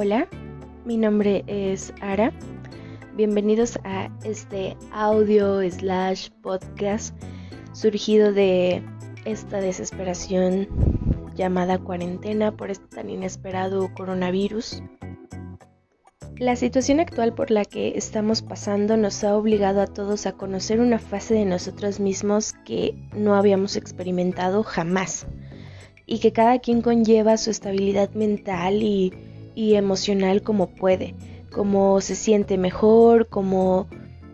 Hola, mi nombre es Ara. Bienvenidos a este audio slash podcast surgido de esta desesperación llamada cuarentena por este tan inesperado coronavirus. La situación actual por la que estamos pasando nos ha obligado a todos a conocer una fase de nosotros mismos que no habíamos experimentado jamás y que cada quien conlleva su estabilidad mental y, emocional como puede, como se siente mejor, como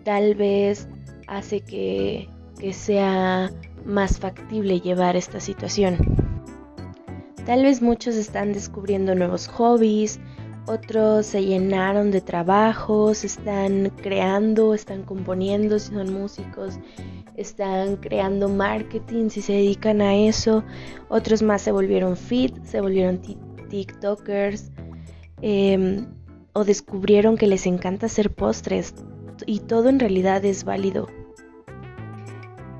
tal vez hace que, que sea más factible llevar esta situación. Tal vez muchos están descubriendo nuevos hobbies, otros se llenaron de trabajos, están creando, están componiendo si son músicos, están creando marketing si se dedican a eso, otros más se volvieron fit, se volvieron TikTokers em, o descubrieron que les encanta hacer postres y todo en realidad es válido.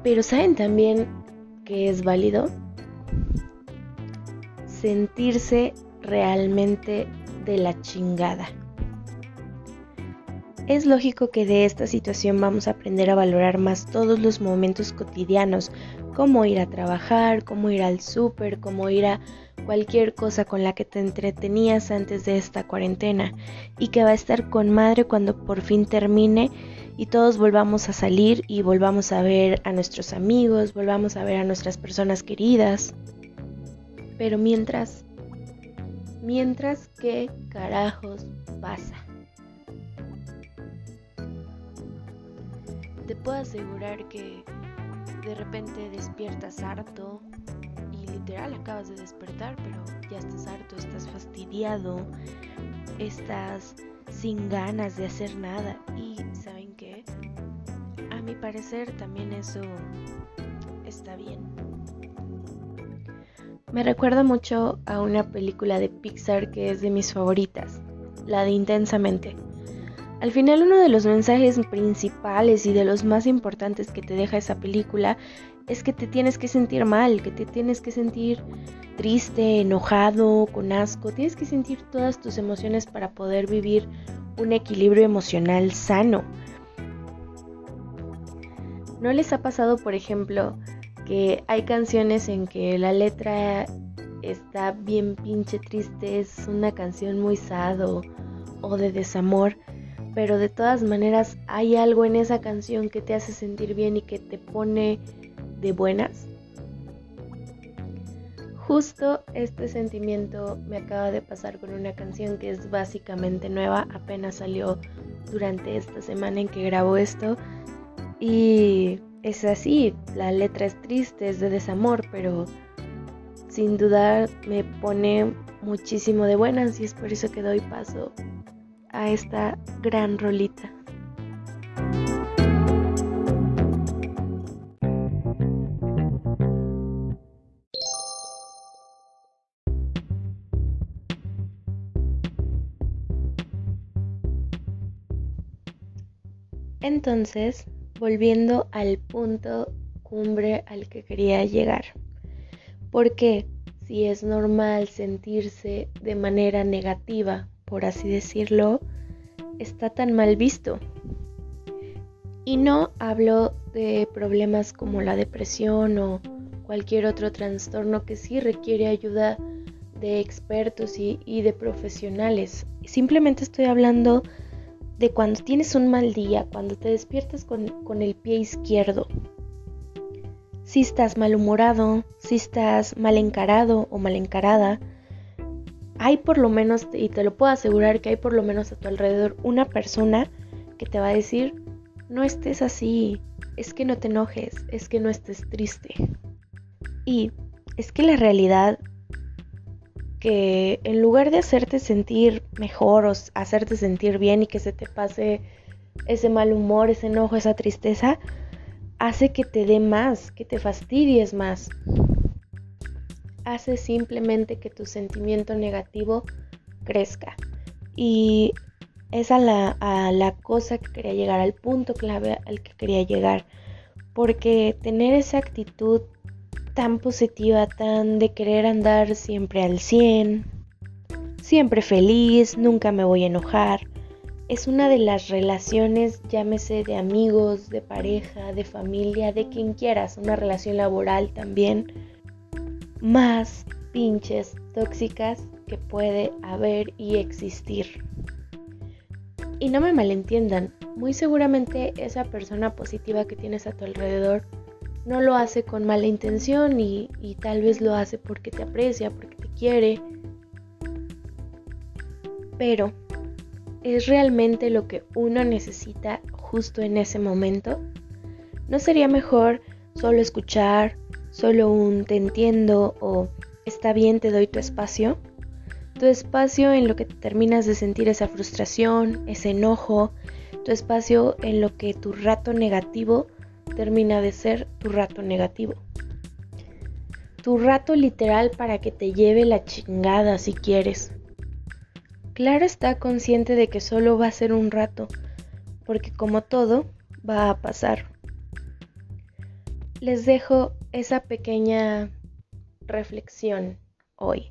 Pero ¿saben también que es válido? Sentirse realmente de la chingada. Es lógico que de esta situación vamos a aprender a valorar más todos los momentos cotidianos, como ir a trabajar, como ir al súper, como ir a cualquier cosa con la que te entretenías antes de esta cuarentena y que va a estar con madre cuando por fin termine y todos volvamos a salir y volvamos a ver a nuestros amigos, volvamos a ver a nuestras personas queridas. Pero mientras Mientras, ¿qué carajos pasa? Te puedo asegurar que de repente despiertas harto literal acabas de despertar, pero ya estás harto, estás fastidiado, estás sin ganas de hacer nada y ¿saben qué? A mi parecer también eso está bien. Me recuerda mucho a una película de Pixar que es de mis favoritas, la de Intensamente. Al final uno de los mensajes principales y de los más importantes que te deja esa película es que te tienes que sentir mal, que te tienes que sentir triste, enojado, con asco, tienes que sentir todas tus emociones para poder vivir un equilibrio emocional sano. ¿No les ha pasado, por ejemplo, que hay canciones en que la letra está bien pinche triste, es una canción muy sad o, de desamor, pero de todas maneras hay algo en esa canción que te hace sentir bien y que te pone de buenas. Justo este sentimiento me acaba de pasar con una canción que es básicamente nueva, apenas salió durante esta semana en que grabo esto y es así, la letra es triste, es de desamor, pero sin dudar me pone muchísimo de buenas y es por eso que doy paso a esta gran rolita. Entonces, volviendo al punto cumbre al que quería llegar. Porque si es normal sentirse de manera negativa, por así decirlo, está tan mal visto. Y no hablo de problemas como la depresión o cualquier otro trastorno que sí requiere ayuda de expertos y, y de profesionales. Simplemente estoy hablando de cuando tienes un mal día, cuando te despiertas con, el pie izquierdo. Si estás malhumorado, si estás mal encarado o mal encarada, hay por lo menos, y te lo puedo asegurar que hay por lo menos a tu alrededor una persona que te va a decir, no estés así, es que no te enojes, es que no estés triste. Y es que la realidad que en lugar de hacerte sentir mejor o hacerte sentir bien y que se te pase ese mal humor, ese enojo, esa tristeza, hace que te dé más, que te fastidies más. Hace simplemente que tu sentimiento negativo crezca. Y es a la, la cosa que quería llegar, al punto clave al que quería llegar. Porque tener esa actitud tan positiva, tan de querer andar siempre al 100, siempre feliz, nunca me voy a enojar. Es una de las relaciones, llámese de amigos, de pareja, de familia, de quien quieras, una relación laboral también, más pinches tóxicas que puede haber y existir. Y no me malentiendan, muy seguramente esa persona positiva que tienes a tu alrededor no lo hace con mala intención y, tal vez lo hace porque te aprecia, porque te quiere. Pero, ¿es realmente lo que uno necesita justo en ese momento? ¿No sería mejor solo escuchar, solo un te entiendo o está bien, te doy tu espacio? Tu espacio en lo que terminas de sentir esa frustración, ese enojo, tu espacio en lo que tu rato negativo termina de ser tu rato negativo. Tu rato literal para que te lleve la chingada si quieres. Claro está consciente de que solo va a ser un rato, porque como todo, va a pasar. Les dejo esa pequeña reflexión hoy.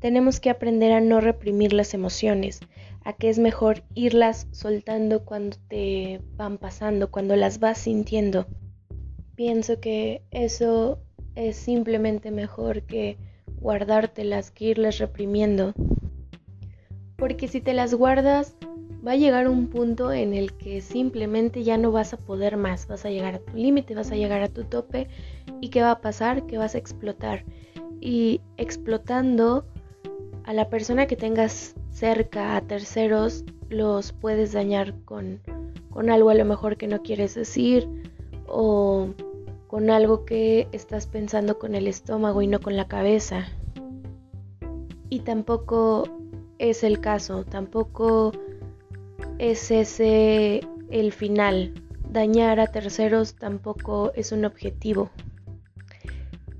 Tenemos que aprender a no reprimir las emociones, a que es mejor irlas soltando cuando te van pasando, cuando las vas sintiendo. Pienso que eso es simplemente mejor que guardártelas, que irlas reprimiendo. Porque si te las guardas, va a llegar un punto en el que simplemente ya no vas a poder más, vas a llegar a tu límite, vas a llegar a tu tope y ¿qué va a pasar? Que vas a explotar. Y explotando a la persona que tengas cerca, a terceros, los puedes dañar con, con algo a lo mejor que no quieres decir o con algo que estás pensando con el estómago y no con la cabeza. Y tampoco es el caso, tampoco es ese el final. Dañar a terceros tampoco es un objetivo.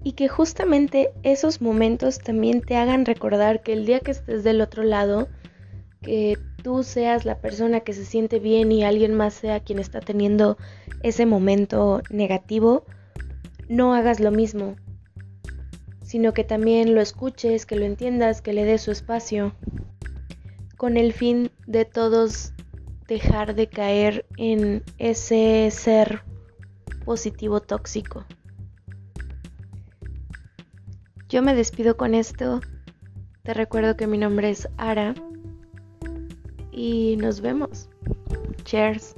Y que justamente esos momentos también te hagan recordar que el día que estés del otro lado, que tú seas la persona que se siente bien y alguien más sea quien está teniendo ese momento negativo, no hagas lo mismo, sino que también lo escuches, que lo entiendas, que le des su espacio con el fin de todos dejar de caer en ese ser positivo tóxico. Yo me despido con esto. Te recuerdo que mi nombre es Ara. Y nos vemos. Cheers.